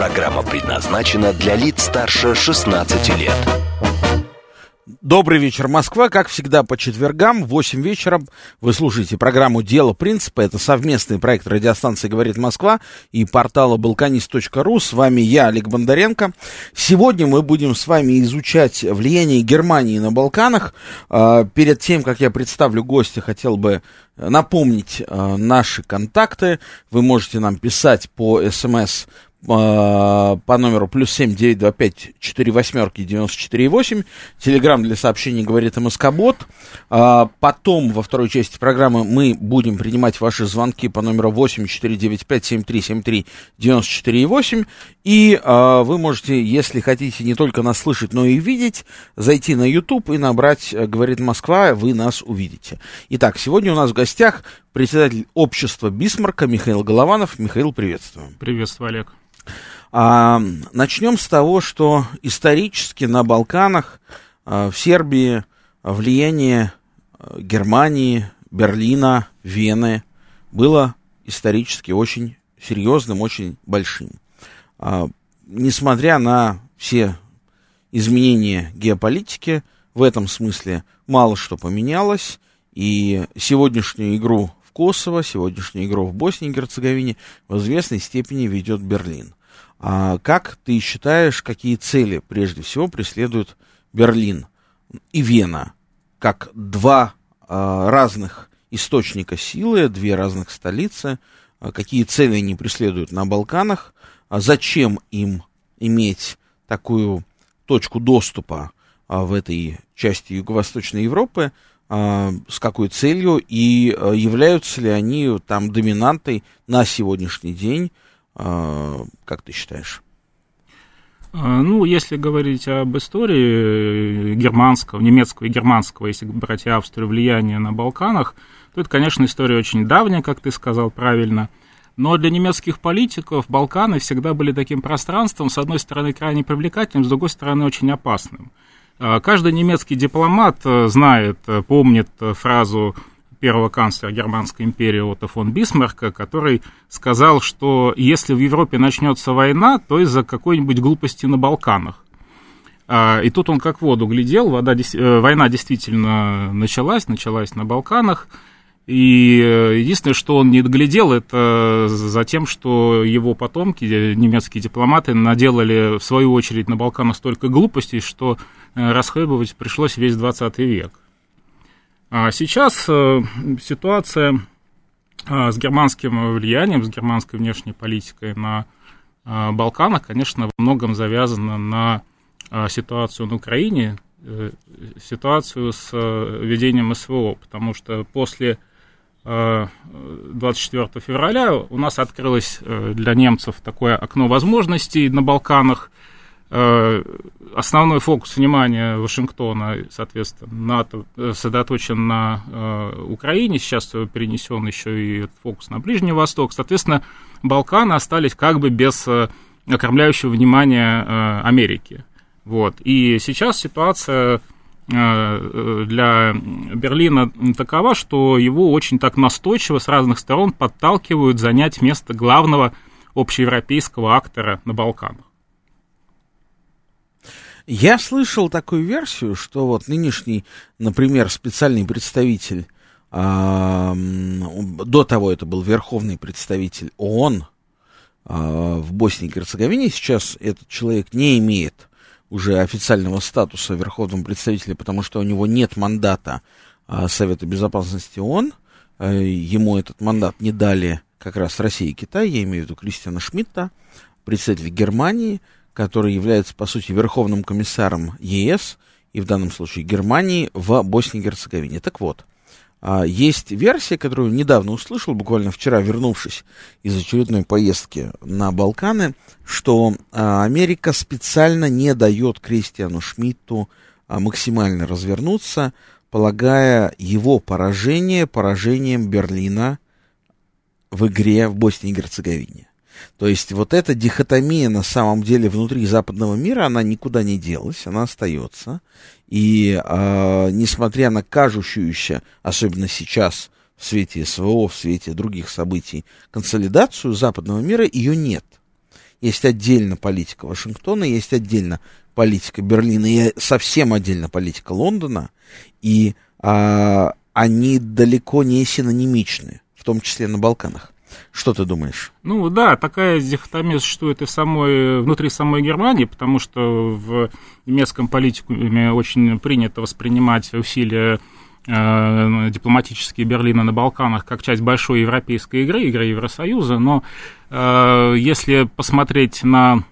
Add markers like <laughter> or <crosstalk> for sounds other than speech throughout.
Программа предназначена для лиц старше 16 лет. Добрый вечер, Москва. Как всегда, по четвергам в 8 вечера вы слушаете программу «Дело принципа». Это совместный проект радиостанции «Говорит Москва» и портала balkanist.ru. С вами я, Олег Бондаренко. Сегодня мы будем с вами изучать влияние Германии на Балканах. А, перед тем, как я представлю гостя, хотел бы напомнить а, наши контакты. Вы можете нам писать по смс по номеру плюс семь девять два пять четыре восьмерки девяносто четыре восемь. Телеграмм для сообщений говорит МСК-бот. А, потом во второй части программы мы будем принимать ваши звонки по номеру восемь четыре девять пять семь три семь три девяносто четыре восемь. И а, вы можете, если хотите не только нас слышать, но и видеть, зайти на YouTube и набрать э, «Говорит Москва», вы нас увидите. Итак, сегодня у нас в гостях председатель общества Бисмарка Михаил Голованов. Михаил, приветствуем. Приветствую, Олег. А, начнем с того, что исторически на Балканах, а, в Сербии, влияние а, Германии, Берлина, Вены было исторически очень серьезным, очень большим. А, несмотря на все изменения геополитики, в этом смысле мало что поменялось, и сегодняшнюю игру в Косово, сегодняшнюю игру в Боснии и Герцеговине в известной степени ведет Берлин. А как ты считаешь, какие цели прежде всего преследуют Берлин и Вена, как два а, разных источника силы, две разных столицы, а, какие цели они преследуют на Балканах, а зачем им иметь такую точку доступа а, в этой части Юго-Восточной Европы, а, с какой целью? И а, являются ли они там доминантой на сегодняшний день, как ты считаешь? Ну, если говорить об истории германского, немецкого и германского, если брать Австрию, влияния на Балканах, то это, конечно, история очень давняя, как ты сказал правильно. Но для немецких политиков Балканы всегда были таким пространством, с одной стороны, крайне привлекательным, с другой стороны, очень опасным. А, каждый немецкий дипломат э, знает, э, помнит э, фразу первого канцлера Германской империи Отто фон Бисмарка, который сказал, что если в Европе начнется война, то из-за какой-нибудь глупости на Балканах. А, и тут он как воду глядел, вода, война действительно началась, началась на Балканах, и единственное, что он не доглядел, это за тем, что его потомки, немецкие дипломаты, наделали в свою очередь на Балканах столько глупостей, что Э, расхлебывать пришлось весь 20 век. А сейчас э, ситуация э, с германским влиянием, с германской внешней политикой на Балканах, конечно, во многом завязана на ситуацию на Украине, ситуацию с ведением СВО, потому что после 24 февраля у нас открылось для немцев такое окно возможностей на Балканах – Э, основной фокус внимания Вашингтона, соответственно, НАТО э, сосредоточен на э, Украине, сейчас перенесен еще и фокус на Ближний Восток. Соответственно, Балканы остались как бы без окормляющего внимания Америки. Вот. И сейчас ситуация для Берлина такова, что его очень так настойчиво с разных сторон подталкивают занять место главного общеевропейского актора на Балканах. Я слышал такую версию, что вот нынешний, например, специальный представитель, а, до того это был верховный представитель ООН а, в Боснии и Герцеговине, сейчас этот человек не имеет уже официального статуса верховного представителя, потому что у него нет мандата а, Совета Безопасности ООН, а, ему этот мандат не дали как раз Россия и Китай, я имею в виду Кристиана Шмидта, представитель Германии, который является, по сути, верховным комиссаром ЕС и в данном случае Германии в Боснии и Герцеговине. Так вот, А, есть версия, которую недавно услышал, буквально вчера вернувшись из очередной поездки на Балканы, что а, Америка специально не дает Кристиану Шмидту а, максимально развернуться, полагая его поражение поражением Берлина в игре в Боснии и Герцеговине. То есть вот эта дихотомия на самом деле внутри западного мира, она никуда не делась, она остается. И э, несмотря на кажущуюся, особенно сейчас, в свете СВО, в свете других событий, консолидацию западного мира, ее нет. Есть отдельно политика Вашингтона, есть отдельно политика Берлина, и совсем отдельно политика Лондона, и э, они далеко не синонимичны, в том числе на Балканах. Что ты думаешь? Ну да, такая дихотомия существует и в самой, внутри самой Германии, потому что в немецком политикуме очень принято воспринимать усилия э, дипломатические Берлина на Балканах как часть большой европейской игры, игры Евросоюза, но э, если посмотреть на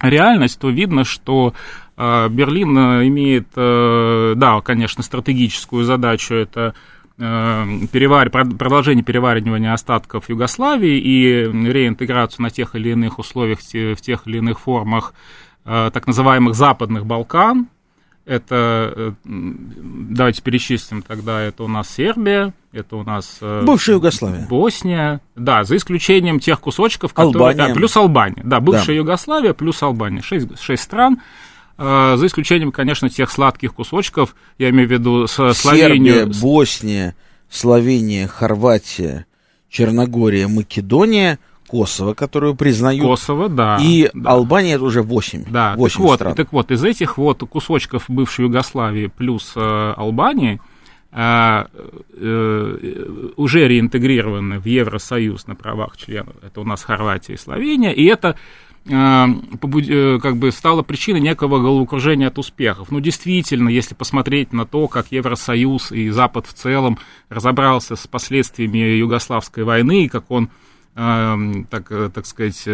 реальность, то видно, что э, Берлин имеет, э, да, конечно, стратегическую задачу, это перевар... продолжение переваривания остатков Югославии и реинтеграцию на тех или иных условиях, в тех или иных формах э, так называемых Западных Балкан. Это, э, давайте перечислим тогда, это у нас Сербия, это у нас... Бывшая Югославия. Босния, да, за исключением тех кусочков, которые... Албания. Да, плюс Албания, да, бывшая да. Югославия плюс Албания, шесть, шесть стран, Э, за исключением, конечно, тех сладких кусочков, я имею в виду Словению. Сербия, Босния, Словения, Хорватия, Черногория, Македония, Косово, которую признают. Косово, да. И да. Албания это уже 8. Да, 8 так, вот, стран. так вот, из этих вот кусочков бывшей Югославии плюс э, Албании э, э, уже реинтегрированы в Евросоюз на правах членов. Это у нас Хорватия и Словения. И это Э, э, как бы стало причиной некого головокружения от успехов. Ну, действительно, если посмотреть на то, как Евросоюз и Запад в целом разобрался с последствиями Югославской войны, и как он, э, так, так сказать,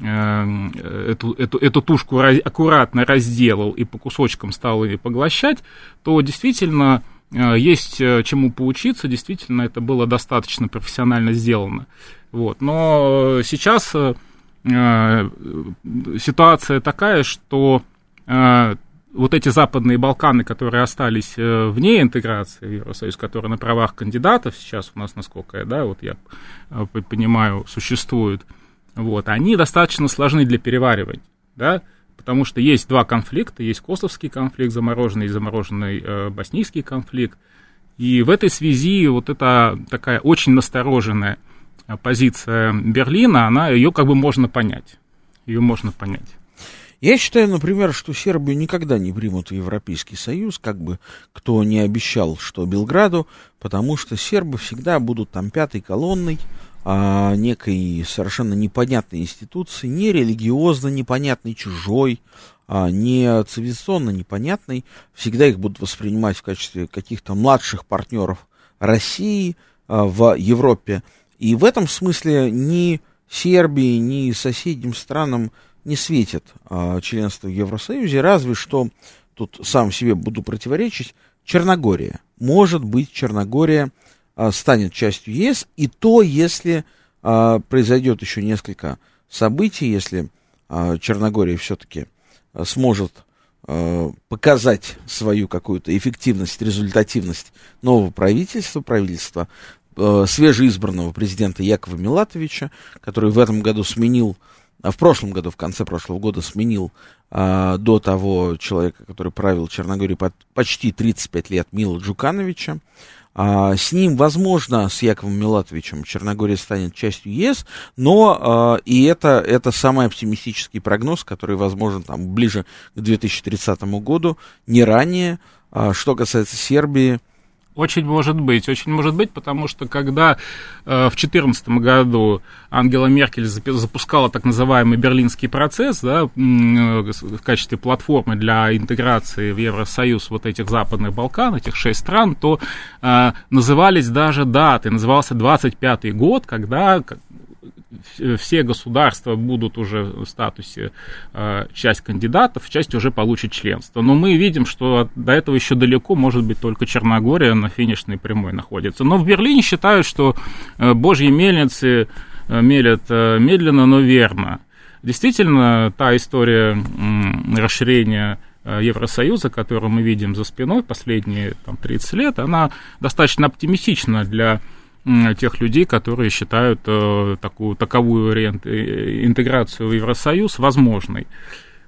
эту, эту, эту тушку аккуратно разделал и по кусочкам стал ее поглощать, то действительно есть чему поучиться, действительно это было достаточно профессионально сделано. Вот. Но сейчас Э, ситуация такая, что э, вот эти западные Балканы, которые остались э, вне интеграции в Евросоюз, которые на правах кандидатов сейчас у нас, насколько я, да, вот я понимаю, существуют, вот, они достаточно сложны для переваривания, да, потому что есть два конфликта, есть косовский конфликт замороженный и замороженный э, боснийский конфликт, и в этой связи вот это такая очень настороженная позиция Берлина, она, ее как бы можно понять. Ее можно понять. Я считаю, например, что Сербию никогда не примут в Европейский Союз, как бы кто не обещал, что Белграду, потому что сербы всегда будут там пятой колонной а, некой совершенно непонятной институции, не религиозно непонятной, чужой, а, не цивилизационно непонятной. Всегда их будут воспринимать в качестве каких-то младших партнеров России а, в Европе. И в этом смысле ни Сербии, ни соседним странам не светит а, членство в Евросоюзе, разве что, тут сам себе буду противоречить, Черногория. Может быть, Черногория а, станет частью ЕС, и то, если а, произойдет еще несколько событий, если а, Черногория все-таки а, сможет а, показать свою какую-то эффективность, результативность нового правительства, правительства э, свежеизбранного президента Якова Милатовича, который в этом году сменил, а в прошлом году, в конце прошлого года сменил э, до того человека, который правил Черногорией под, почти 35 лет, Мила Джукановича. А, с ним, возможно, с Яковом Милатовичем Черногория станет частью ЕС, но а, и это, это самый оптимистический прогноз, который возможен там, ближе к 2030 году, не ранее. А, что касается Сербии, очень может быть, очень может быть, потому что когда э, в 2014 году Ангела Меркель запускала так называемый берлинский процесс да, э, в качестве платформы для интеграции в Евросоюз вот этих западных Балкан, этих шесть стран, то э, назывались даже даты, назывался 25-й год, когда все государства будут уже в статусе э, часть кандидатов, часть уже получит членство. Но мы видим, что до этого еще далеко, может быть, только Черногория на финишной прямой находится. Но в Берлине считают, что э, божьи мельницы э, мелят э, медленно, но верно. Действительно, та история э, расширения Евросоюза, которую мы видим за спиной последние там, 30 лет, она достаточно оптимистична для тех людей, которые считают э, такую, таковую э, интеграцию в Евросоюз возможной.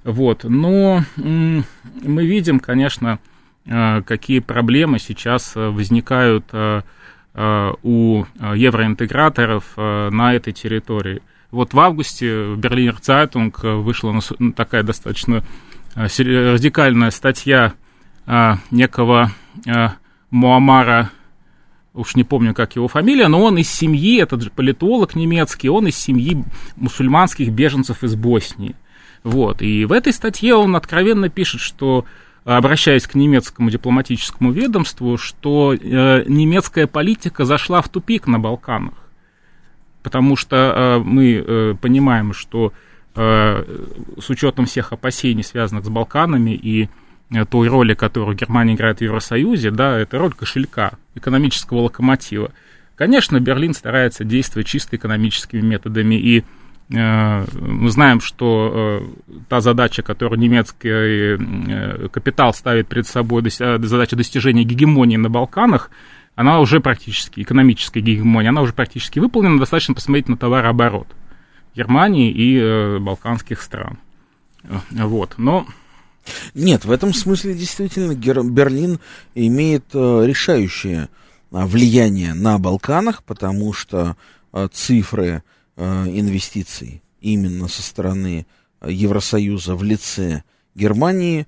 Вот. Но мы видим, конечно, э, какие проблемы сейчас возникают у евроинтеграторов на этой территории. Вот в августе в Берлинер Цайтунг вышла такая достаточно радикальная статья некого Муамара уж не помню, как его фамилия, но он из семьи, этот же политолог немецкий, он из семьи мусульманских беженцев из Боснии. Вот, и в этой статье он откровенно пишет, что обращаясь к немецкому дипломатическому ведомству, что э, немецкая политика зашла в тупик на Балканах. Потому что э, мы э, понимаем, что э, с учетом всех опасений, связанных с Балканами и той роли, которую Германия играет в Евросоюзе, да, это роль кошелька, экономического локомотива. Конечно, Берлин старается действовать чисто экономическими методами, и э, мы знаем, что э, та задача, которую немецкий э, капитал ставит перед собой, э, задача достижения гегемонии на Балканах, она уже практически, экономическая гегемония, она уже практически выполнена, достаточно посмотреть на товарооборот Германии и э, балканских стран. Э, вот, но нет, в этом смысле действительно Берлин имеет э, решающее а, влияние на Балканах, потому что э, цифры э, инвестиций именно со стороны Евросоюза в лице Германии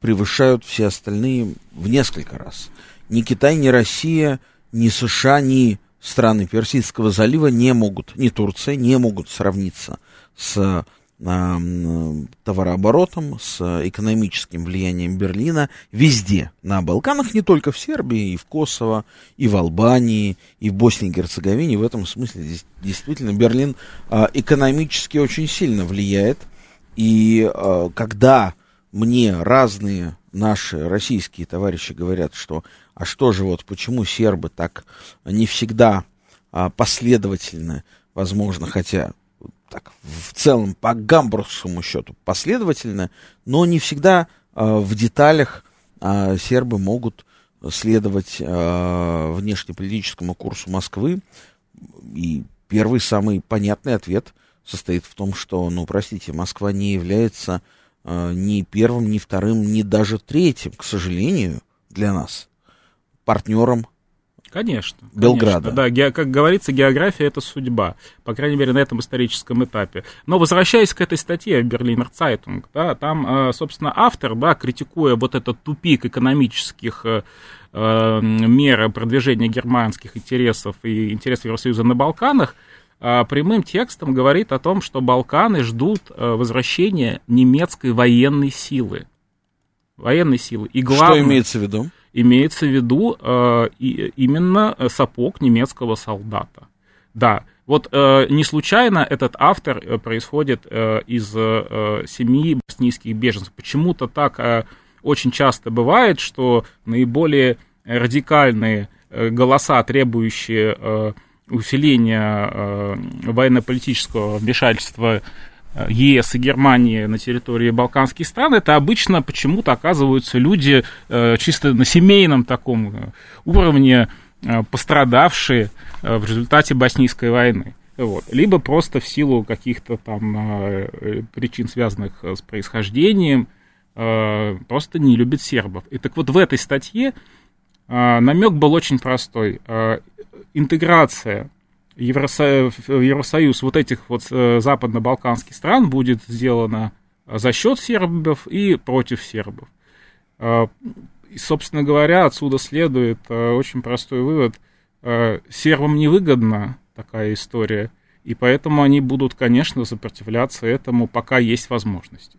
превышают все остальные в несколько раз. Ни Китай, ни Россия, ни США, ни страны Персидского залива не могут, ни Турция не могут сравниться с товарооборотом, с экономическим влиянием Берлина везде, на Балканах, не только в Сербии, и в Косово, и в Албании, и в Боснии и Герцеговине. В этом смысле действительно Берлин а, экономически очень сильно влияет. И а, когда мне разные наши российские товарищи говорят, что а что же вот, почему сербы так не всегда а, последовательно, возможно, хотя так, в целом по гамбургскому счету последовательно, но не всегда э, в деталях э, сербы могут следовать э, внешнеполитическому курсу Москвы. И первый самый понятный ответ состоит в том, что, ну, простите, Москва не является э, ни первым, ни вторым, ни даже третьим, к сожалению, для нас партнером Конечно. Белграда. Конечно. Да, ге, как говорится, география это судьба, по крайней мере, на этом историческом этапе. Но возвращаясь к этой статье Берлинер Цайтунг, да, там, э, собственно, автор, да, критикуя вот этот тупик экономических э, э, мер продвижения германских интересов и интересов Евросоюза на Балканах, прямым текстом говорит о том, что Балканы ждут возвращения немецкой военной силы. Военной силы. И главное, что имеется в виду? Имеется в виду э, и, именно сапог немецкого солдата. Да, вот э, не случайно этот автор э, происходит э, из э, семьи боснийских беженцев. Почему-то так э, очень часто бывает, что наиболее радикальные э, голоса, требующие э, усиления э, военно-политического вмешательства ЕС и Германии на территории Балканских стран, это обычно почему-то оказываются люди э, чисто на семейном таком э, уровне, э, пострадавшие в результате Боснийской войны. Вот. Либо просто в силу каких-то там причин, связанных с происхождением, просто не любят сербов. И так вот в этой статье намек был очень простой. Интеграция Евросоюз, Евросоюз вот этих вот э, западно-балканских стран будет сделано за счет сербов и против сербов. А, и, собственно говоря, отсюда следует э, очень простой вывод. Э, сербам невыгодна такая история, и поэтому они будут, конечно, сопротивляться этому, пока есть возможности.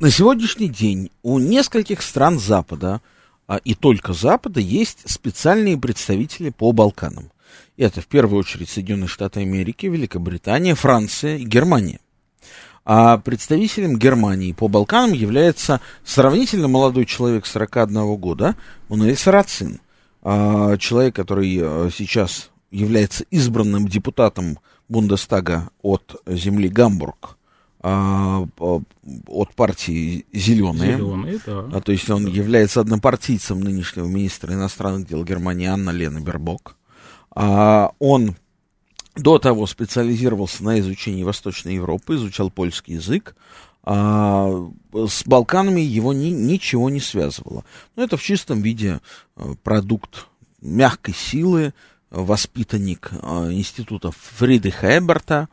На сегодняшний день у нескольких стран Запада, а и только Запада, есть специальные представители по Балканам. Это в первую очередь Соединенные Штаты Америки, Великобритания, Франция и Германия. А представителем Германии по Балканам является сравнительно молодой человек 41 года, Мануэль Сарацин. А, человек, который э, сейчас является избранным депутатом Бундестага от земли Гамбург а, от партии Зеленые. Зеленые, да. А, то есть он да. является однопартийцем нынешнего министра иностранных дел Германии Анна Лена Бербок. А, он до того специализировался на изучении Восточной Европы, изучал польский язык. А, с Балканами его ни, ничего не связывало. Но это в чистом виде э, продукт мягкой силы, воспитанник э, института Фридриха Эберта,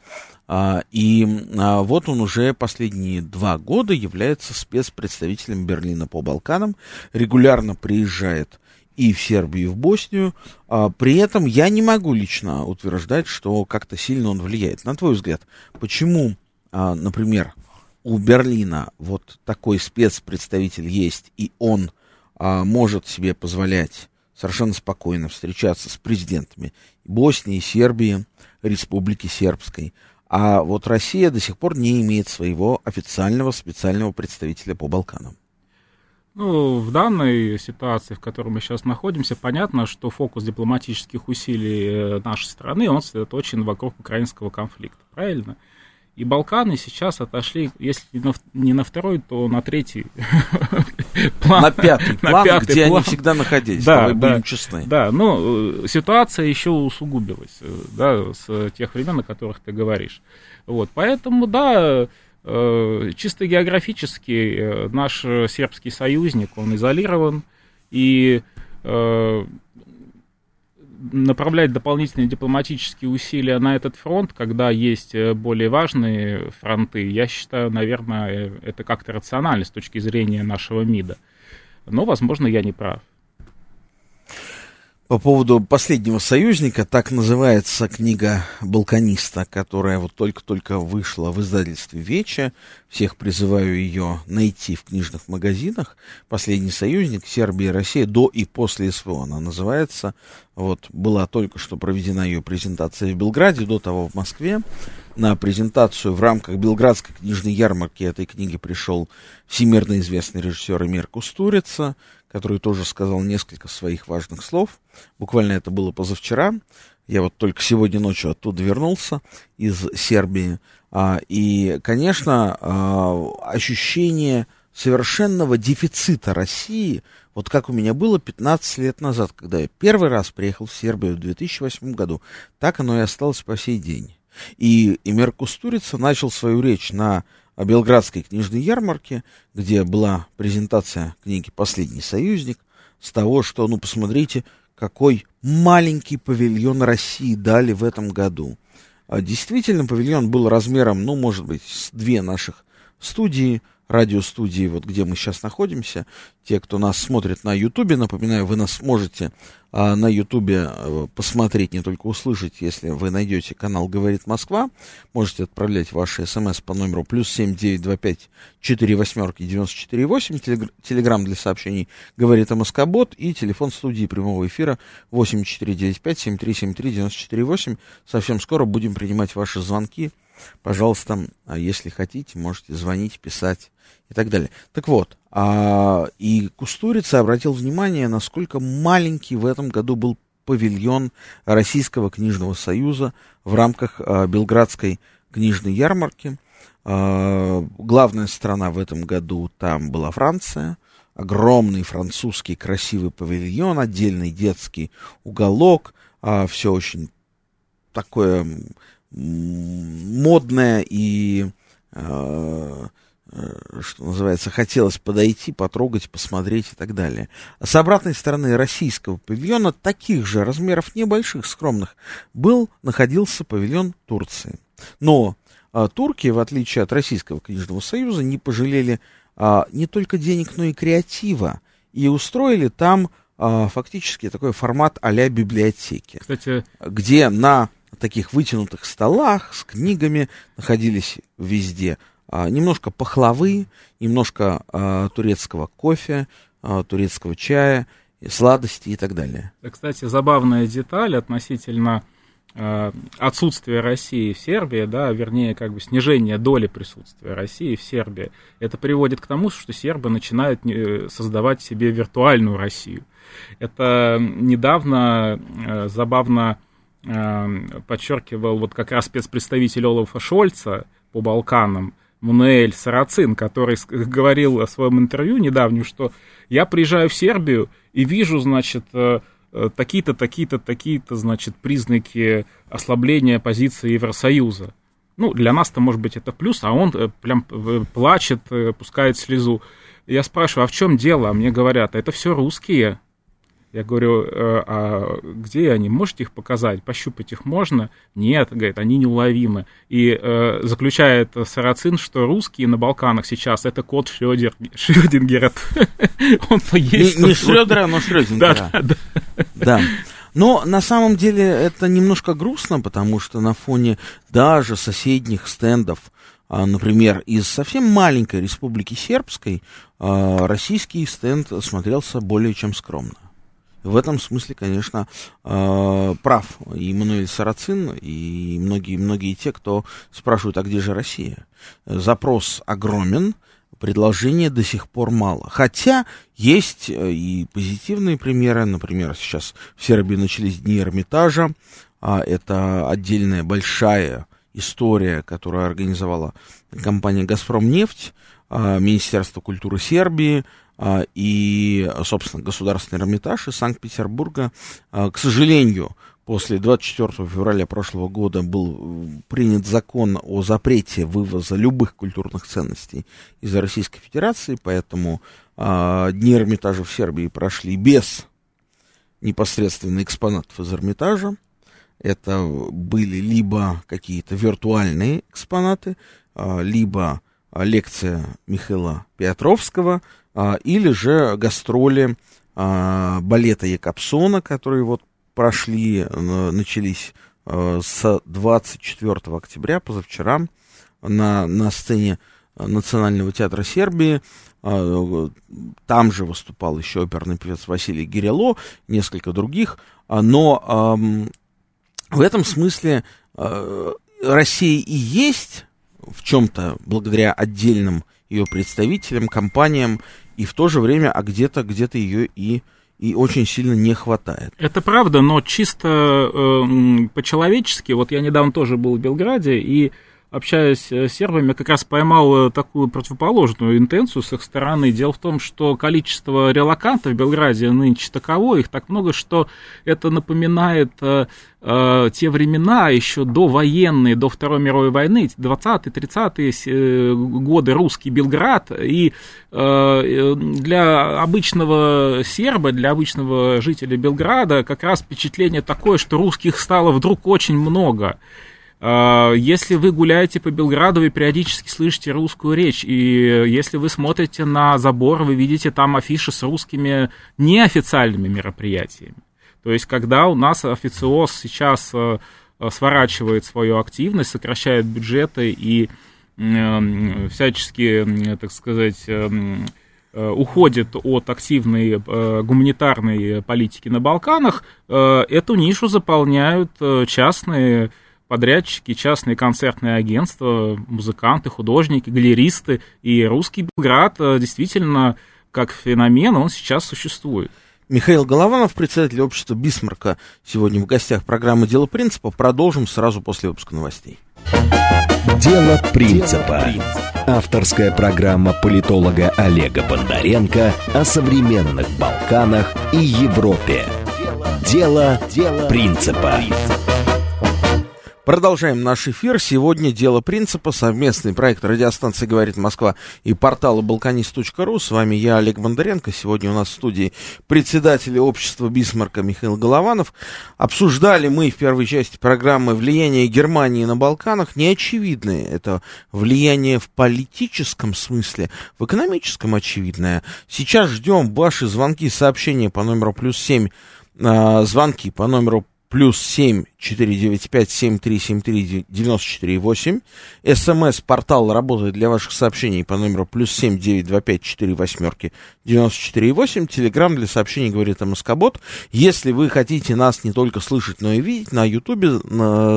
а, и а, вот он уже последние два года является спецпредставителем Берлина по Балканам, регулярно приезжает и в Сербию, и в Боснию. А, при этом я не могу лично утверждать, что как-то сильно он влияет. На твой взгляд, почему, например, у Берлина вот такой спецпредставитель есть, и он может себе позволять совершенно спокойно встречаться с президентами Боснии, Сербии, Республики Сербской. А вот Россия до сих пор не имеет своего официального специального представителя по Балканам. Ну, в данной ситуации, в которой мы сейчас находимся, понятно, что фокус дипломатических усилий э, нашей страны, он сосредоточен вокруг украинского конфликта, правильно? И Балканы сейчас отошли, если не на второй, то на третий <laughs> план. На пятый план, на где план. они всегда находились, да, давай да, будем честны. Да, ну, ситуация еще усугубилась, э, да, с тех времен, о которых ты говоришь. Вот, поэтому, да, э, чисто географически э, наш сербский союзник, он изолирован, и направлять дополнительные дипломатические усилия на этот фронт, когда есть э, более важные фронты, я считаю, наверное, э, это как-то рационально с точки зрения нашего МИДа. Но, возможно, я не прав по поводу последнего союзника, так называется книга «Балканиста», которая вот только-только вышла в издательстве «Веча». Всех призываю ее найти в книжных магазинах. «Последний союзник. Сербия и Россия до и после СВО» она называется. Вот была только что проведена ее презентация в Белграде, до того в Москве. На презентацию в рамках Белградской книжной ярмарки этой книги пришел всемирно известный режиссер Эмир Кустурица, который тоже сказал несколько своих важных слов. Буквально это было позавчера. Я вот только сегодня ночью оттуда вернулся из Сербии. А, и, конечно, а, ощущение совершенного дефицита России, вот как у меня было 15 лет назад, когда я первый раз приехал в Сербию в 2008 году, так оно и осталось по сей день. И Эмир Кустурица начал свою речь на о Белградской книжной ярмарке, где была презентация книги «Последний союзник», с того, что, ну, посмотрите, какой маленький павильон России дали в этом году. А действительно, павильон был размером, ну, может быть, с две наших студии, радиостудии, вот где мы сейчас находимся. Те, кто нас смотрит на Ютубе, напоминаю, вы нас можете а, на Ютубе а, посмотреть, не только услышать, если вы найдете канал «Говорит Москва». Можете отправлять ваши смс по номеру плюс семь девять два пять четыре восьмерки девяносто четыре восемь. Телеграмм для сообщений «Говорит Москобот» и телефон студии прямого эфира восемь четыре девять пять семь три семь три девяносто четыре восемь. Совсем скоро будем принимать ваши звонки Пожалуйста, а если хотите, можете звонить, писать и так далее. Так вот, а, и Кустурица обратил внимание, насколько маленький в этом году был павильон Российского книжного союза в рамках а, Белградской книжной ярмарки. А, главная страна в этом году там была Франция. Огромный французский красивый павильон, отдельный детский уголок. А, все очень такое модное и, э, э, что называется, хотелось подойти, потрогать, посмотреть и так далее. А с обратной стороны российского павильона, таких же размеров небольших, скромных, был, находился павильон Турции. Но а, турки, в отличие от Российского книжного союза, не пожалели а, не только денег, но и креатива. И устроили там а, фактически такой формат а-ля библиотеки. Кстати, где на таких вытянутых столах с книгами находились везде а, немножко пахлавы, немножко а, турецкого кофе, а, турецкого чая, сладости и так далее. Кстати, забавная деталь относительно э, отсутствия России в Сербии, да, вернее, как бы снижение доли присутствия России в Сербии, это приводит к тому, что сербы начинают создавать себе виртуальную Россию. Это недавно э, забавно э, подчеркивал вот как раз спецпредставитель Олафа Шольца по Балканам, Мануэль Сарацин, который <laughs> говорил о своем интервью недавнем, что я приезжаю в Сербию и вижу, значит, э, такие-то, такие-то, такие-то, значит, признаки ослабления позиции Евросоюза. Ну, для нас-то, может быть, это плюс, а он прям плачет, пускает слезу. Я спрашиваю, а в чем дело? А мне говорят, это все русские. Я говорю, э, а где они? Можете их показать? Пощупать их можно? Нет, говорит, они неуловимы. И э, заключает Сарацин, что русские на Балканах сейчас это кот Шрёдер, Шрёдингера. <laughs> Он поесть. Не, не Шрёдера, но Шрёдингера. Да, да, да. Но на самом деле это немножко грустно, потому что на фоне даже соседних стендов, а, например, из совсем маленькой республики Сербской, а, российский стенд смотрелся более чем скромно. В этом смысле, конечно, э, прав и Эммануэль Сарацин, и многие-многие те, кто спрашивают, а где же Россия? Запрос огромен, предложения до сих пор мало. Хотя есть э, и позитивные примеры. Например, сейчас в Сербии начались дни Эрмитажа. А это отдельная большая история, которую организовала компания «Газпром нефть», а, Министерство культуры Сербии, и, собственно, Государственный Эрмитаж из Санкт-Петербурга. А, к сожалению, после 24 февраля прошлого года был принят закон о запрете вывоза любых культурных ценностей из Российской Федерации, поэтому а, дни Эрмитажа в Сербии прошли без непосредственно экспонатов из Эрмитажа. Это были либо какие-то виртуальные экспонаты, либо лекция Михаила Петровского, а, или же гастроли а, балета Якобсона, которые вот прошли, начались а, с 24 октября, позавчера, на, на сцене Национального театра Сербии. Там же выступал еще оперный певец Василий Гирело, несколько других. Но в этом смысле Россия и есть в чем-то благодаря отдельным ее представителям, компаниям, и в то же время, а где-то, где-то ее и и очень сильно не хватает. Это правда, но чисто э, по-человечески, вот я недавно тоже был в Белграде, и общаясь э, с сербами, как раз поймал э, такую противоположную интенцию с их стороны. Дело в том, что количество релакантов в Белграде нынче таково, их так много, что это напоминает э, э, те времена еще до военные, до Второй мировой войны, 20-30-е э, годы русский Белград, и э, для обычного серба, для обычного жителя Белграда как раз впечатление такое, что русских стало вдруг очень много. А, если вы гуляете по Белграду, вы периодически слышите русскую речь, и если вы смотрите на забор, вы видите там афиши с русскими неофициальными мероприятиями. То есть, когда у нас официоз сейчас э, сворачивает свою активность, сокращает бюджеты и всячески, так сказать, э, уходит от активной э, гуманитарной политики на Балканах, эту нишу заполняют частные подрядчики, частные концертные агентства, музыканты, художники, галеристы. И русский Белград э, действительно, как феномен, он сейчас существует. Михаил Голованов, председатель общества Бисмарка, сегодня в гостях программы «Дело принципа». Продолжим сразу после выпуска новостей. «Дело принципа». Авторская программа политолога Олега Бондаренко о современных Балканах и Европе. «Дело, Дело принципа». принципа. Продолжаем наш эфир. Сегодня «Дело принципа», совместный проект радиостанции «Говорит Москва» и портала «Балканист.ру». С вами я, Олег Бондаренко. Сегодня у нас в студии председатель общества Бисмарка Михаил Голованов. Обсуждали мы в первой части программы влияние Германии на Балканах. Неочевидное это влияние в политическом смысле, в экономическом очевидное. Сейчас ждем ваши звонки, сообщения по номеру плюс семь, а, звонки по номеру плюс 7 495 7373 94 8. СМС-портал работает для ваших сообщений по номеру плюс 7 925 4 восьмерки 94 8. Телеграмм для сообщений говорит МСК-бот. Если вы хотите нас не только слышать, но и видеть, на Ютубе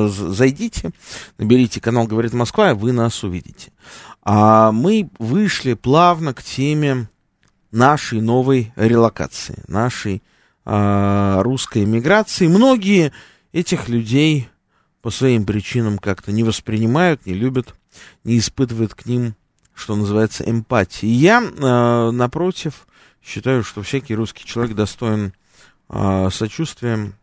зайдите, наберите канал «Говорит Москва», и вы нас увидите. А мы вышли плавно к теме нашей новой релокации, нашей а, русской эмиграции. Многие этих людей по своим причинам как-то не воспринимают, не любят, не испытывают к ним, что называется, эмпатии. Я, а, напротив, считаю, что всякий русский человек достоин а, сочувствия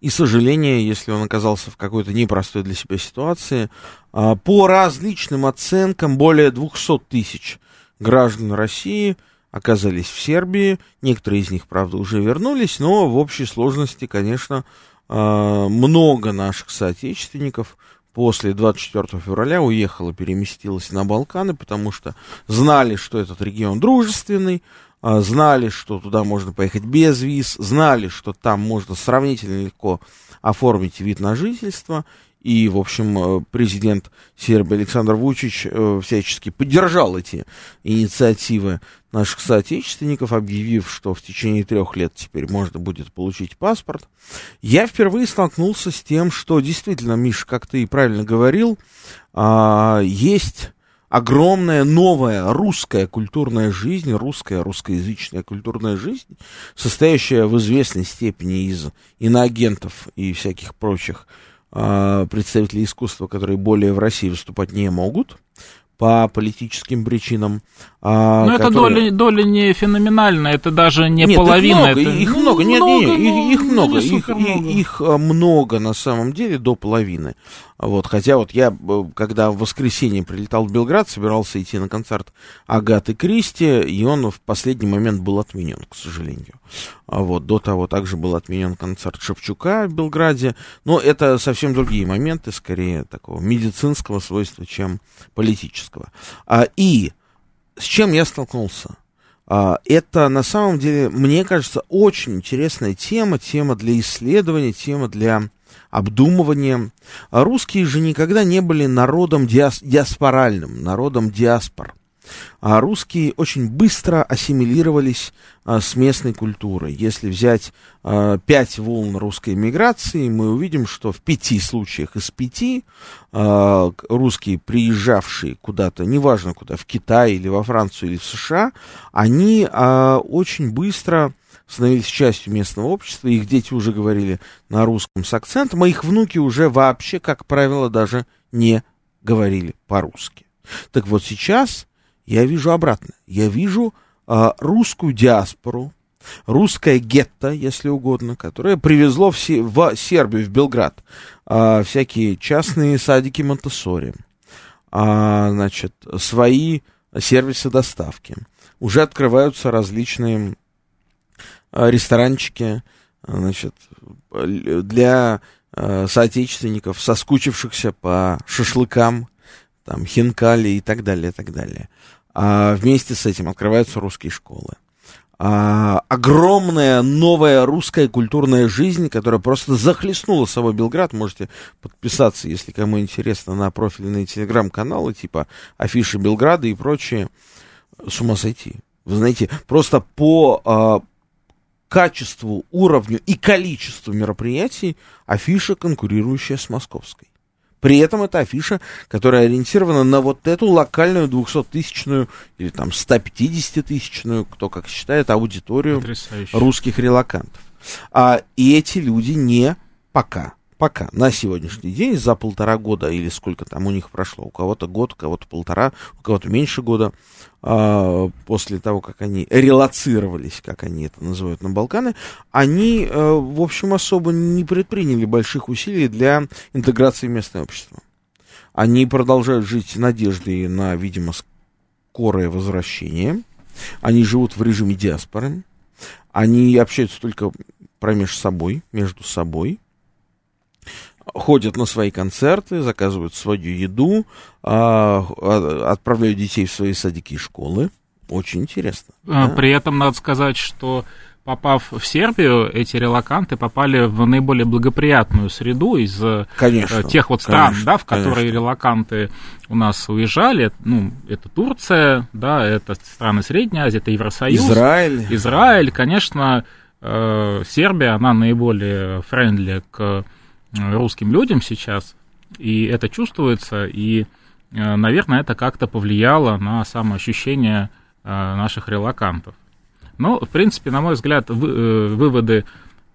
и сожаления, если он оказался в какой-то непростой для себя ситуации. По различным оценкам, более 200 тысяч граждан России – оказались в Сербии. Некоторые из них, правда, уже вернулись, но в общей сложности, конечно, а, много наших соотечественников после 24 февраля уехало, переместилось на Балканы, потому что знали, что этот регион дружественный, а, знали, что туда можно поехать без виз, знали, что там можно сравнительно легко оформить вид на жительство, и, в общем, э, президент Сербии Александр Вучич э, всячески поддержал эти инициативы наших соотечественников, объявив, что в течение трех лет теперь можно будет получить паспорт. Я впервые столкнулся с тем, что действительно, Миша, как ты и правильно говорил, а, есть огромная новая русская культурная жизнь, русская, русскоязычная культурная жизнь, состоящая в известной степени из иноагентов и всяких прочих представители искусства, которые более в России выступать не могут по политическим причинам. А, Но которые... это доля, доля не феноменальная, это даже не нет, половина. Их много, это... их ну, много, нет, много, нет, их, их много, их, много. Их, их много на самом деле до половины. Вот, хотя вот я, э, когда в воскресенье прилетал в Белград, собирался идти на концерт Агаты Кристи, и он в последний момент был отменен, к сожалению. А вот, до того также был отменен концерт Шевчука в Белграде, но это совсем другие моменты, скорее такого медицинского свойства, чем политического. А, и с чем я столкнулся? А, это на самом деле, мне кажется, очень интересная тема, тема для исследования, тема для обдумыванием. А русские же никогда не были народом диас диаспоральным, народом диаспор. А русские очень быстро ассимилировались а, с местной культурой. Если взять а, пять волн русской миграции, мы увидим, что в пяти случаях из пяти а, русские, приезжавшие куда-то, неважно куда, в Китай или во Францию или в США, они а, очень быстро становились частью местного общества, их дети уже говорили на русском с акцентом, а их внуки уже вообще, как правило, даже не говорили по-русски. Так вот сейчас я вижу обратно. Я вижу а, русскую диаспору, русское гетто, если угодно, которое привезло в, Се- в Сербию, в Белград, а, всякие частные садики Монтессори, а, значит, свои сервисы доставки. Уже открываются различные Э, ресторанчики, значит, для э, соотечественников, соскучившихся по шашлыкам, там, хинкали и так далее, и так далее. А вместе с этим открываются русские школы. А, огромная новая русская культурная жизнь, которая просто захлестнула собой Белград. Можете подписаться, если кому интересно, на профильные телеграм-каналы, типа Афиши Белграда и прочее. С ума сойти. Вы знаете, просто по, а, качеству, уровню и количеству мероприятий афиша, конкурирующая с московской. При этом это афиша, которая ориентирована на вот эту локальную 200-тысячную или там 150-тысячную, кто как считает, аудиторию Потрясающе. русских релакантов. А, и эти люди не пока пока на сегодняшний день за полтора года или сколько там у них прошло, у кого-то год, у кого-то полтора, у кого-то меньше года, э, после того, как они релацировались, как они это называют на Балканы, они, э, в общем, особо не предприняли больших усилий для интеграции в местное общество. Они продолжают жить надеждой на, видимо, скорое возвращение. Они живут в режиме диаспоры. Они общаются только промеж собой, между собой ходят на свои концерты, заказывают свою еду, а, а, отправляют детей в свои садики и школы. Очень интересно. А, да? При этом надо сказать, что попав в Сербию, эти релаканты попали в наиболее благоприятную среду из э, конечно, тех вот стран, конечно, да, в которые конечно. релаканты у нас уезжали. Ну, это Турция, да, это страны Средней Азии, это Евросоюз. Израиль. Израиль, конечно, э, Сербия, она наиболее френдли к русским людям сейчас, и это чувствуется, и, наверное, это как-то повлияло на самоощущение наших релакантов. Но, в принципе, на мой взгляд, вы, э, выводы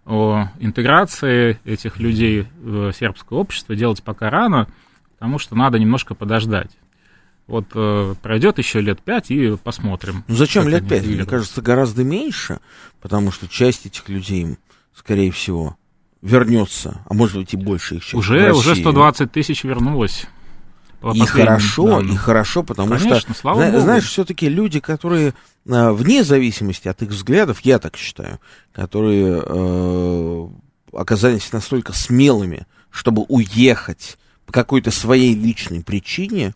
о интеграции этих людей в сербское общество делать пока рано, потому что надо немножко подождать. Вот э, пройдет еще лет пять и посмотрим. Ну зачем лет пять? Мне кажется, гораздо меньше, потому что часть этих людей, скорее всего, вернется, а может быть и больше их сейчас. Уже, уже 120 тысяч вернулось. И хорошо, да, и хорошо, потому Конечно, что, слава зна- Богу. знаешь, все-таки люди, которые э, вне зависимости от их взглядов, я так считаю, которые э, оказались настолько смелыми, чтобы уехать по какой-то своей личной причине,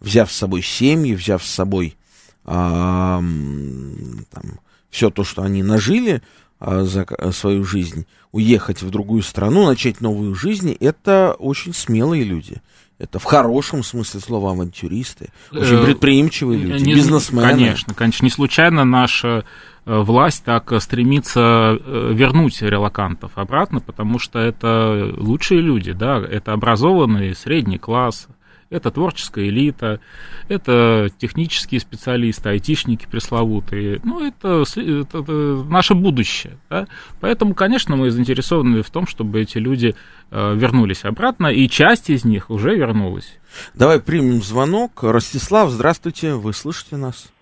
взяв с собой семьи, взяв с собой э, там, все то, что они нажили за свою жизнь, уехать в другую страну, начать новую жизнь, это очень смелые люди. Это в хорошем смысле слова авантюристы, очень э, предприимчивые люди, не, бизнесмены. Конечно, конечно. Не случайно наша э, власть так стремится э, вернуть релакантов обратно, потому что это лучшие люди, да, это образованный средний класс, это творческая элита, это технические специалисты, айтишники пресловутые. Ну, это, это, это наше будущее. Да? Поэтому, конечно, мы заинтересованы в том, чтобы эти люди э, вернулись обратно, и часть из них уже вернулась. Давай примем звонок. Ростислав, здравствуйте, вы слышите нас?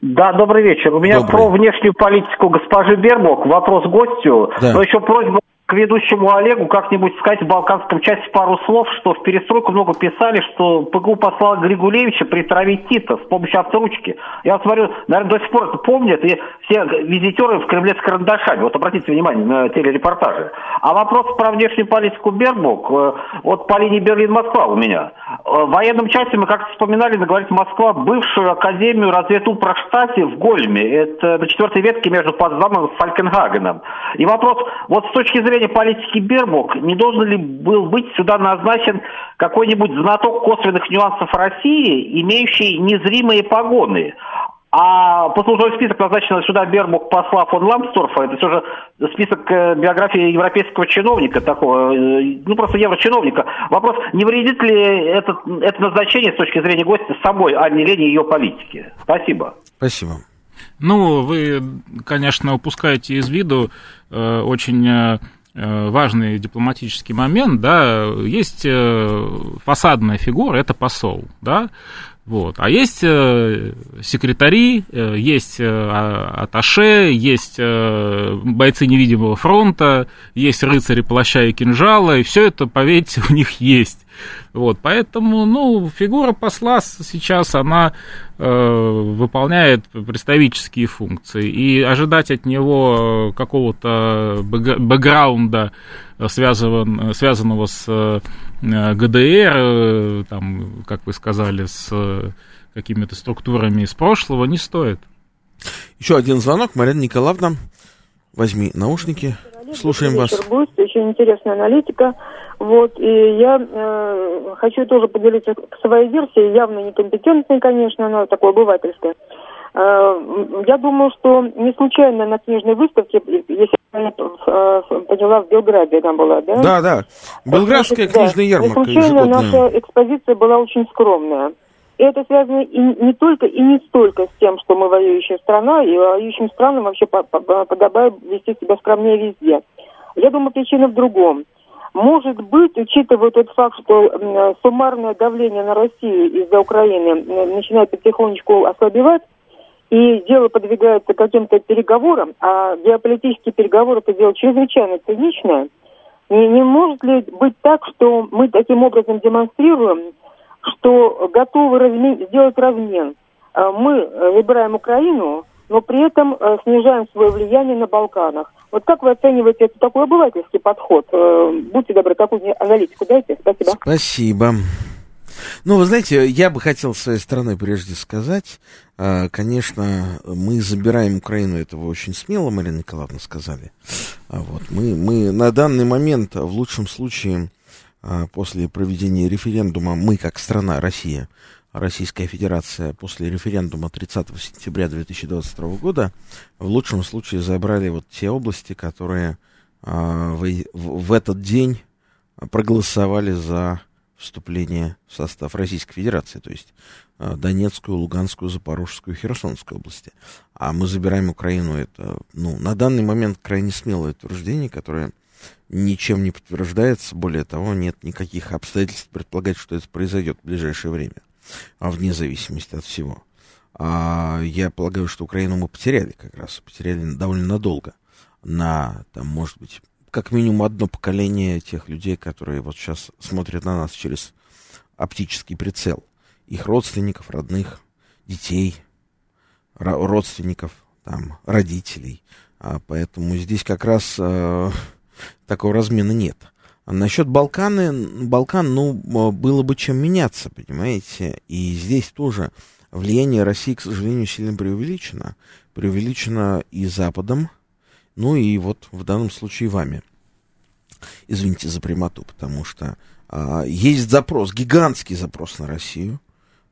Да, добрый вечер. У меня добрый. про внешнюю политику госпожи Бербок вопрос гостю, да. но еще просьба к ведущему Олегу как-нибудь сказать в балканском части пару слов, что в перестройку много писали, что ПГУ послал Григулевича притравить Тита с помощью авторучки. Я смотрю, наверное, до сих пор это помнят, и все визитеры в Кремле с карандашами. Вот обратите внимание на телерепортажи. А вопрос про внешнюю политику Бербук, э, вот по линии Берлин-Москва у меня. Э, в военном части мы как-то вспоминали, говорить Москва, бывшую академию разведупраштате в Гольме. Это на четвертой ветке между Потсдамом и Фалькенгагеном. И вопрос, вот с точки зрения политики Бербок, не должен ли был быть сюда назначен какой-нибудь знаток косвенных нюансов России, имеющий незримые погоны? А послужной список назначенного сюда Бербук посла фон Ламсторфа, это все же список э, биографии европейского чиновника такого, э, ну просто еврочиновника. Вопрос, не вредит ли это, это назначение с точки зрения гостя с собой Анне Лене и ее политики? Спасибо. Спасибо. Ну, вы, конечно, упускаете из виду э, очень э, важный дипломатический момент, да, есть э, фасадная фигура, это посол, да, вот. А есть э, секретари, э, есть э, аташе, есть э, бойцы невидимого фронта, есть рыцари плаща и кинжала, и все это, поверьте, <laughs> у них есть. Вот, поэтому, ну, фигура посла сейчас, она э, выполняет представительские функции, и ожидать от него какого-то бэкграунда, связан, связанного с э, ГДР, э, там, как вы сказали, с какими-то структурами из прошлого, не стоит. Еще один звонок. Марина Николаевна, возьми наушники. Слушаем вас. Гость, очень интересная аналитика. Вот, и я э, хочу тоже поделиться своей версией, явно некомпетентной, конечно, но такой обывательской. Э, я думаю, что не случайно на книжной выставке, если я э, поняла, в Белграде она была, да? Да, да. Белградская Значит, книжная да. ярмарка. Не случайно наша экспозиция была очень скромная. И это связано и не только и не столько с тем, что мы воюющая страна, и воюющим странам вообще подобает вести себя скромнее везде. Я думаю, причина в другом. Может быть, учитывая тот факт, что суммарное давление на Россию из-за Украины начинает потихонечку ослабевать, и дело подвигается каким-то переговорам, а геополитические переговоры это дело чрезвычайно циничное, не, не может ли быть так, что мы таким образом демонстрируем, что готовы размен, сделать размен? А мы выбираем Украину, но при этом э, снижаем свое влияние на Балканах. Вот как вы оцениваете это такой обывательский подход? Э, будьте добры, какую аналитику дайте. Спасибо. Спасибо. Ну, вы знаете, я бы хотел своей стороны прежде сказать, а, конечно, мы забираем Украину, это вы очень смело, Марина Николаевна, сказали. А вот, мы, мы на данный момент, в лучшем случае, а, после проведения референдума, мы как страна, Россия, Российская Федерация после референдума 30 сентября 2022 года в лучшем случае забрали вот те области, которые в, в этот день проголосовали за вступление в состав Российской Федерации, то есть э, Донецкую, Луганскую, Запорожскую, Херсонскую области. А мы забираем Украину, это, ну, на данный момент крайне смелое утверждение, которое ничем не подтверждается, более того, нет никаких обстоятельств предполагать, что это произойдет в ближайшее время, а вне зависимости от всего. А я полагаю, что Украину мы потеряли как раз, потеряли довольно надолго, на, там, может быть, как минимум одно поколение тех людей, которые вот сейчас смотрят на нас через оптический прицел. Их родственников, родных, детей, родственников, там, родителей. А, поэтому здесь как раз а, такого размена нет. А насчет Балканы, Балкан, ну, было бы чем меняться, понимаете? И здесь тоже влияние России, к сожалению, сильно преувеличено. Преувеличено и Западом, ну и вот в данном случае вами. Извините за прямоту, потому что а, есть запрос, гигантский запрос на Россию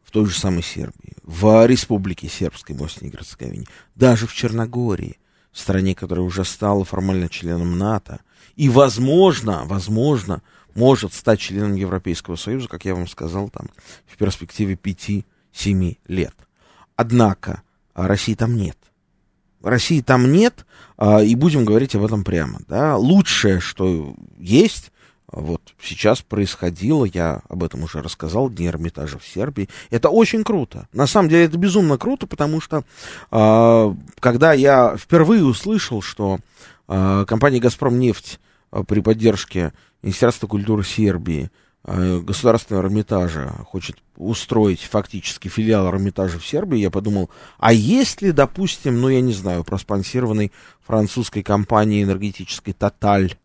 в той же самой Сербии, в Республике Сербской Боснии и Герцеговине, даже в Черногории, стране, которая уже стала формально членом НАТО, и, возможно, возможно, может стать членом Европейского Союза, как я вам сказал, там, в перспективе 5-7 лет. Однако России там нет. России там нет, а, и будем говорить об этом прямо. Да? Лучшее, что есть, вот сейчас происходило, я об этом уже рассказал, Дни Эрмитажа в Сербии. Это очень круто. На самом деле это безумно круто, потому что э, когда я впервые услышал, что компания «Газпром нефть» при поддержке Министерства культуры Сербии Э, государственного Эрмитажа хочет устроить фактически филиал Эрмитажа в Сербии, я подумал, а есть ли, допустим, ну, я не знаю, проспонсированный французской компанией энергетической «Тоталь»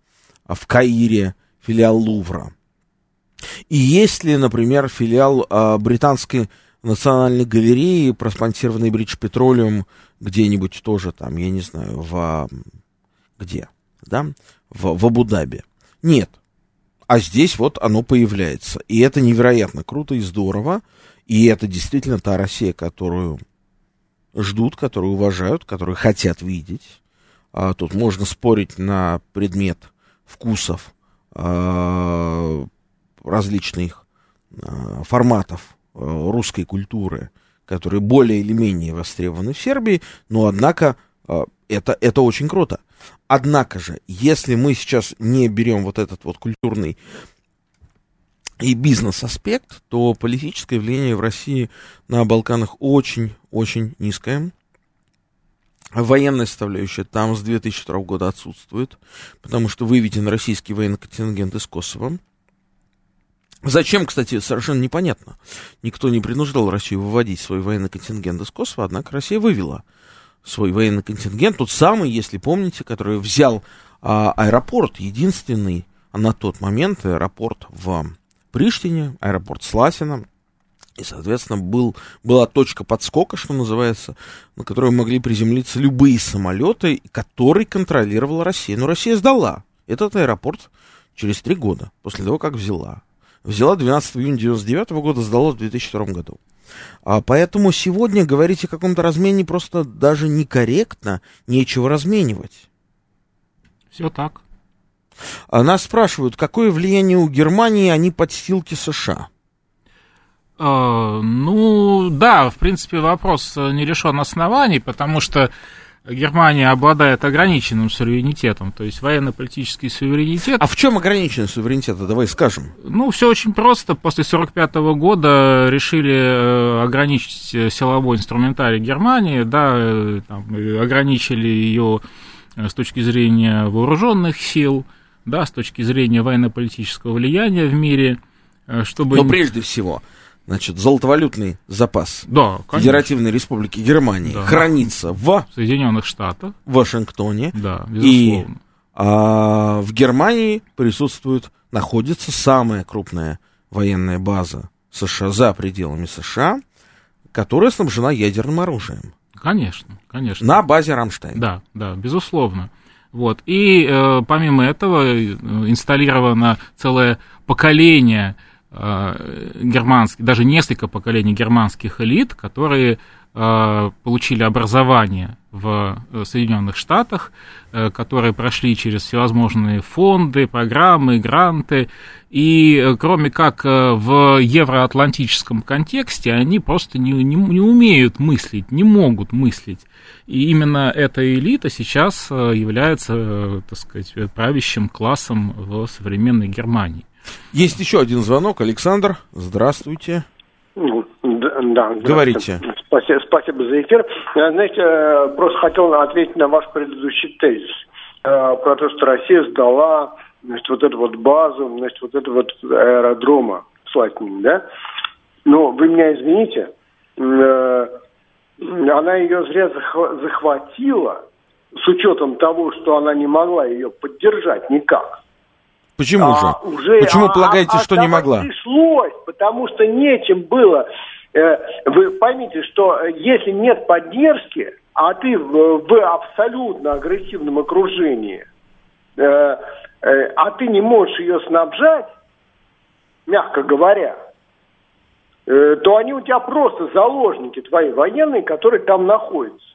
в Каире филиал Лувра? И есть ли, например, филиал а, британской национальной галереи, проспонсированный Бридж Петролиум, где-нибудь тоже там, я не знаю, в... где? Да? В, в Абу-Даби. Нет. А здесь вот оно появляется. И это невероятно круто и здорово. И это действительно та Россия, которую ждут, которую уважают, которую хотят видеть. А, тут можно спорить на предмет вкусов а, различных а, форматов а, русской культуры, которые более или менее востребованы в Сербии, но однако а, это, это очень круто. Однако же, если мы сейчас не берем вот этот вот культурный и бизнес-аспект, то политическое влияние в России на Балканах очень-очень низкое. Военная составляющая там с 2002 года отсутствует, потому что выведен российский военный контингент из Косово. Зачем, кстати, совершенно непонятно. Никто не принуждал Россию выводить свой военный контингент из Косово, однако Россия вывела свой военный контингент, тот самый, если помните, который взял а, аэропорт, единственный на тот момент аэропорт в Приштине, аэропорт Сласина, и, соответственно, был, была точка подскока, что называется, на которой могли приземлиться любые самолеты, который контролировала Россия. Но Россия сдала этот аэропорт через три года, после того, как взяла. Взяла 12 июня 1999 года, сдала в 2002 году. А, поэтому сегодня говорить о каком-то размене просто даже некорректно, нечего разменивать. Все так. А нас спрашивают, какое влияние у Германии, они подстилки США? Uh, ну, да, в принципе, вопрос не решен оснований, потому что Германия обладает ограниченным суверенитетом, то есть военно-политический суверенитет. А в чем ограниченный суверенитет? Давай скажем. Ну, все очень просто. После 1945 года решили э, ограничить силовой инструментарий Германии, да, э, там, ограничили ее э, с точки зрения вооруженных сил, да, с точки зрения военно-политического влияния в мире, чтобы... Но прежде всего, Значит, золотовалютный запас да, Федеративной Республики Германии да. хранится в Соединенных Штатах, Вашингтоне. Да, безусловно. И а, в Германии присутствует, находится самая крупная военная база США, за пределами США, которая снабжена ядерным оружием. Конечно, конечно. На базе Рамштайн. Да, да, безусловно. Вот. И э, помимо этого э, инсталлировано целое поколение германских, даже несколько поколений германских элит, которые э, получили образование в э, Соединенных Штатах, э, которые прошли через всевозможные фонды, программы, гранты, и э, кроме как в евроатлантическом контексте, они просто не, не, не умеют мыслить, не могут мыслить. И именно эта элита сейчас является, так сказать, правящим классом в современной Германии. Есть еще один звонок. Александр, здравствуйте. Ну, да, Говорите. Спасибо, спасибо за эфир. Э, знаете, э, просто хотел ответить на ваш предыдущий тезис э, про то, что Россия сдала значит, вот эту вот базу, значит, вот это вот аэродрома Слатин, да? Но вы меня извините, она ее зря захватила с учетом того, что она не могла ее поддержать никак. Почему а, же? Уже, Почему а, полагаете, а, что не могла? Пришлось, потому что нечем было. Э, вы поймите, что э, если нет поддержки, а ты в, в абсолютно агрессивном окружении, э, а ты не можешь ее снабжать, мягко говоря, то они у тебя просто заложники твои военные, которые там находятся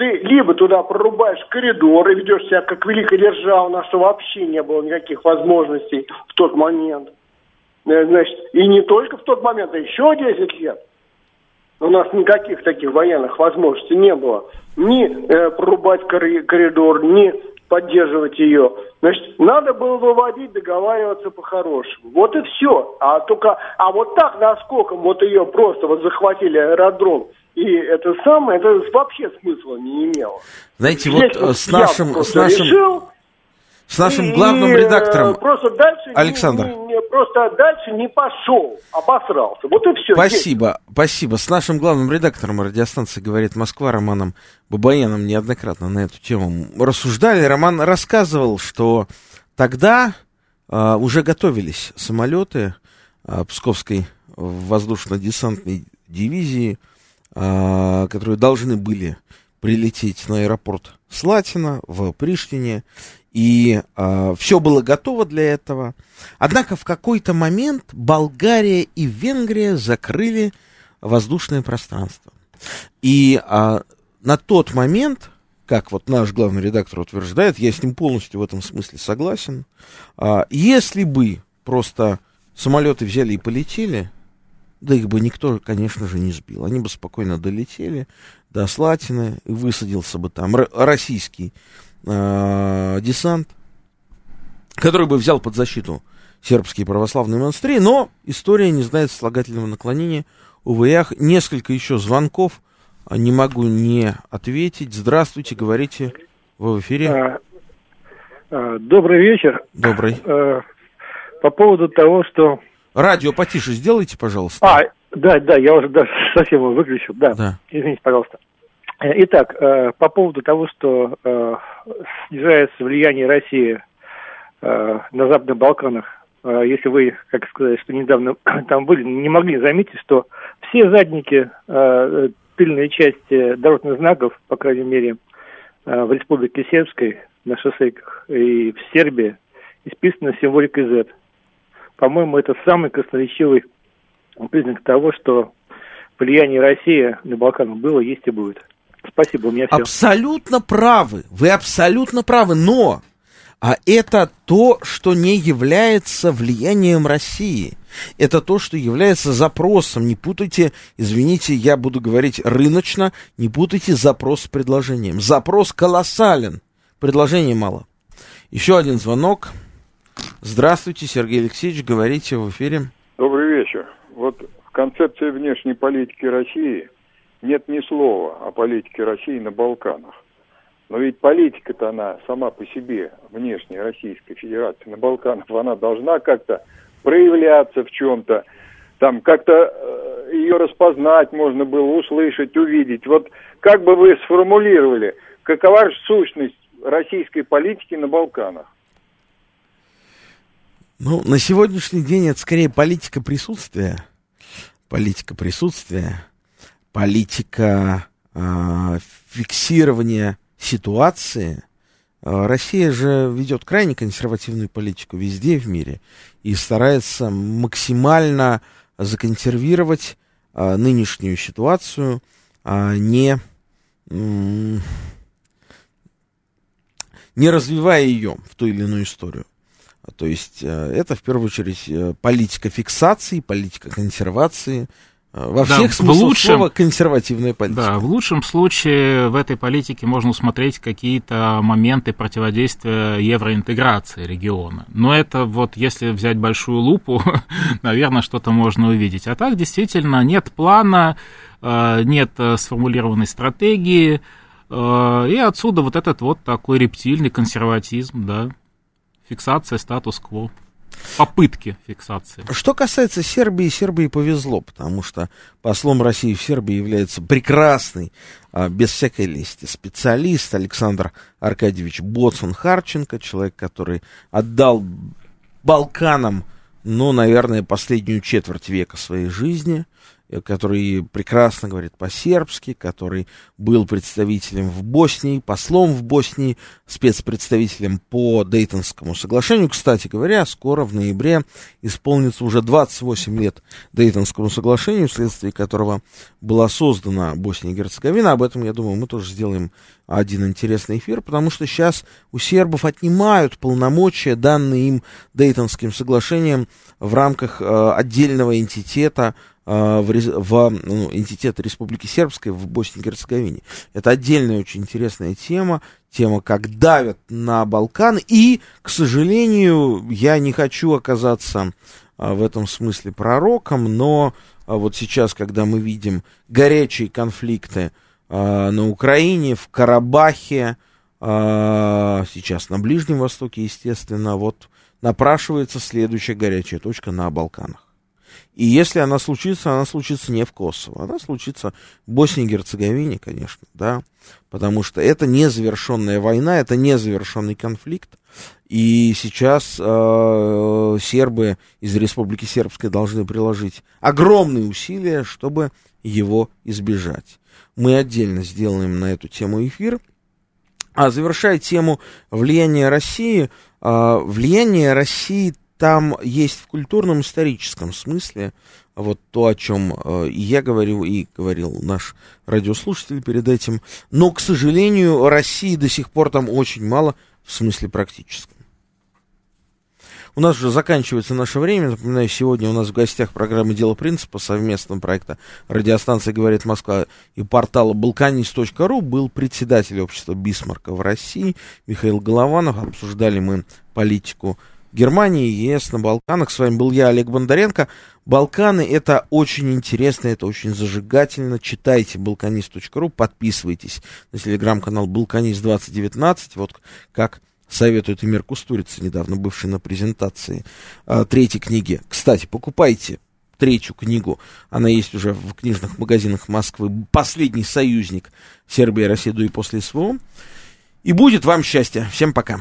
ты либо туда прорубаешь коридор и ведешь себя как великая держава, у нас вообще не было никаких возможностей в тот момент. Э, значит, и не только в тот момент, а еще 10 лет. У нас никаких таких военных возможностей не было. Ни э, прорубать коридор, ни поддерживать ее. Значит, надо было выводить, договариваться по-хорошему. Вот и все. А только, а вот так наскоком вот ее просто вот захватили аэродром и это самое, это вообще смысла не имело. Знаете, Здесь вот с нашим, с нашим, решил, с нашим главным и, редактором просто дальше Александр. Не, не, просто дальше не пошел, обосрался. Вот и все. Спасибо, здесь. спасибо. С нашим главным редактором радиостанции говорит Москва Романом Бабаяном неоднократно на эту тему рассуждали. Роман рассказывал, что тогда э, уже готовились самолеты э, Псковской воздушно-десантной дивизии которые должны были прилететь на аэропорт Слатина в Приштине, и а, все было готово для этого. Однако в какой-то момент Болгария и Венгрия закрыли воздушное пространство. И а, на тот момент, как вот наш главный редактор утверждает, я с ним полностью в этом смысле согласен, а, если бы просто самолеты взяли и полетели, да их бы никто, конечно же, не сбил. Они бы спокойно долетели до Слатины, и высадился бы там российский э, десант, который бы взял под защиту сербские православные монастыри, но история не знает слагательного наклонения. Увы, я несколько еще звонков а, не могу не ответить. Здравствуйте, говорите, вы в эфире. А, добрый вечер. Добрый. По поводу того, что Радио потише сделайте, пожалуйста. А, да, да, я уже да, <laughs> совсем его выключил, да. да. Извините, пожалуйста. Итак, э, по поводу того, что э, снижается влияние России э, на Западных Балканах, э, если вы, как сказали, что недавно <clears throat> там были, не могли заметить, что все задники, э, тыльные части дорожных знаков, по крайней мере, э, в Республике Сербской, на шоссейках и в Сербии, исписаны символикой Z. По-моему, это самый красноречивый признак того, что влияние России на Балканах было, есть и будет. Спасибо, у меня все. Абсолютно правы, вы абсолютно правы, но а это то, что не является влиянием России. Это то, что является запросом. Не путайте, извините, я буду говорить рыночно, не путайте запрос с предложением. Запрос колоссален, предложения мало. Еще один звонок. Здравствуйте, Сергей Алексеевич, говорите в эфире. Добрый вечер. Вот в концепции внешней политики России нет ни слова о политике России на Балканах. Но ведь политика-то она сама по себе, внешняя Российской Федерации на Балканах, она должна как-то проявляться в чем-то, там как-то э, ее распознать можно было, услышать, увидеть. Вот как бы вы сформулировали, какова же сущность российской политики на Балканах? Ну, на сегодняшний день это скорее политика присутствия. политика присутствия, политика э, фиксирования ситуации. Э, Россия же ведет крайне консервативную политику везде в мире и старается максимально законсервировать э, нынешнюю ситуацию, э, не, э, не развивая ее в ту или иную историю. То есть э, это в первую очередь э, политика фиксации, политика консервации, э, во да, всех смыслах лучшем, слова консервативная политика. Да, в лучшем случае в этой политике можно усмотреть какие-то моменты противодействия евроинтеграции региона. Но это вот если взять большую лупу, <laughs> наверное, что-то можно увидеть. А так действительно нет плана, нет сформулированной стратегии, и отсюда вот этот вот такой рептильный консерватизм, да, фиксация статус-кво. Попытки фиксации. Что касается Сербии, Сербии повезло, потому что послом России в Сербии является прекрасный, а, без всякой лести, специалист Александр Аркадьевич Боцман-Харченко, человек, который отдал Балканам, ну, наверное, последнюю четверть века своей жизни. Э, который прекрасно говорит по-сербски, который был представителем в Боснии, послом в Боснии, спецпредставителем по Дейтонскому соглашению. Кстати говоря, скоро в ноябре исполнится уже 28 лет Дейтонскому соглашению, вследствие которого была создана Босния и Герцеговина. Об этом, я думаю, мы тоже сделаем один интересный эфир, потому что сейчас у сербов отнимают полномочия, данные им Дейтонским соглашением в рамках э, отдельного энтитета в, в ну, энтитет Республики Сербской в Боснии и Герцеговине. Это отдельная очень интересная тема, тема, как давят на Балкан, и, к сожалению, я не хочу оказаться а, в этом смысле пророком, но а, вот сейчас, когда мы видим горячие конфликты а, на Украине, в Карабахе, а, сейчас на Ближнем Востоке, естественно, вот напрашивается следующая горячая точка на Балканах. И если она случится, она случится не в Косово, она случится в Боснии и Герцеговине, конечно, да, потому что это незавершенная война, это незавершенный конфликт, и сейчас э, сербы из Республики Сербской должны приложить огромные усилия, чтобы его избежать. Мы отдельно сделаем на эту тему эфир. А завершая тему влияния России, э, влияние России там есть в культурном историческом смысле вот то, о чем э, я говорил, и говорил наш радиослушатель перед этим. Но, к сожалению, России до сих пор там очень мало в смысле практическом. У нас уже заканчивается наше время. Напоминаю, сегодня у нас в гостях программы «Дело принципа» совместного проекта радиостанции «Говорит Москва» и портала «Балканист.ру» был председатель общества Бисмарка в России Михаил Голованов. Обсуждали мы политику Германии, ЕС, на Балканах. С вами был я, Олег Бондаренко. Балканы это очень интересно, это очень зажигательно. Читайте балканист.ру, подписывайтесь на телеграм-канал Балканист 2019. Вот как советует Эмир Кустурица, недавно бывший на презентации а, третьей книги. Кстати, покупайте третью книгу. Она есть уже в книжных магазинах Москвы. Последний союзник Сербии, России до и после СВО. И будет вам счастье. Всем пока.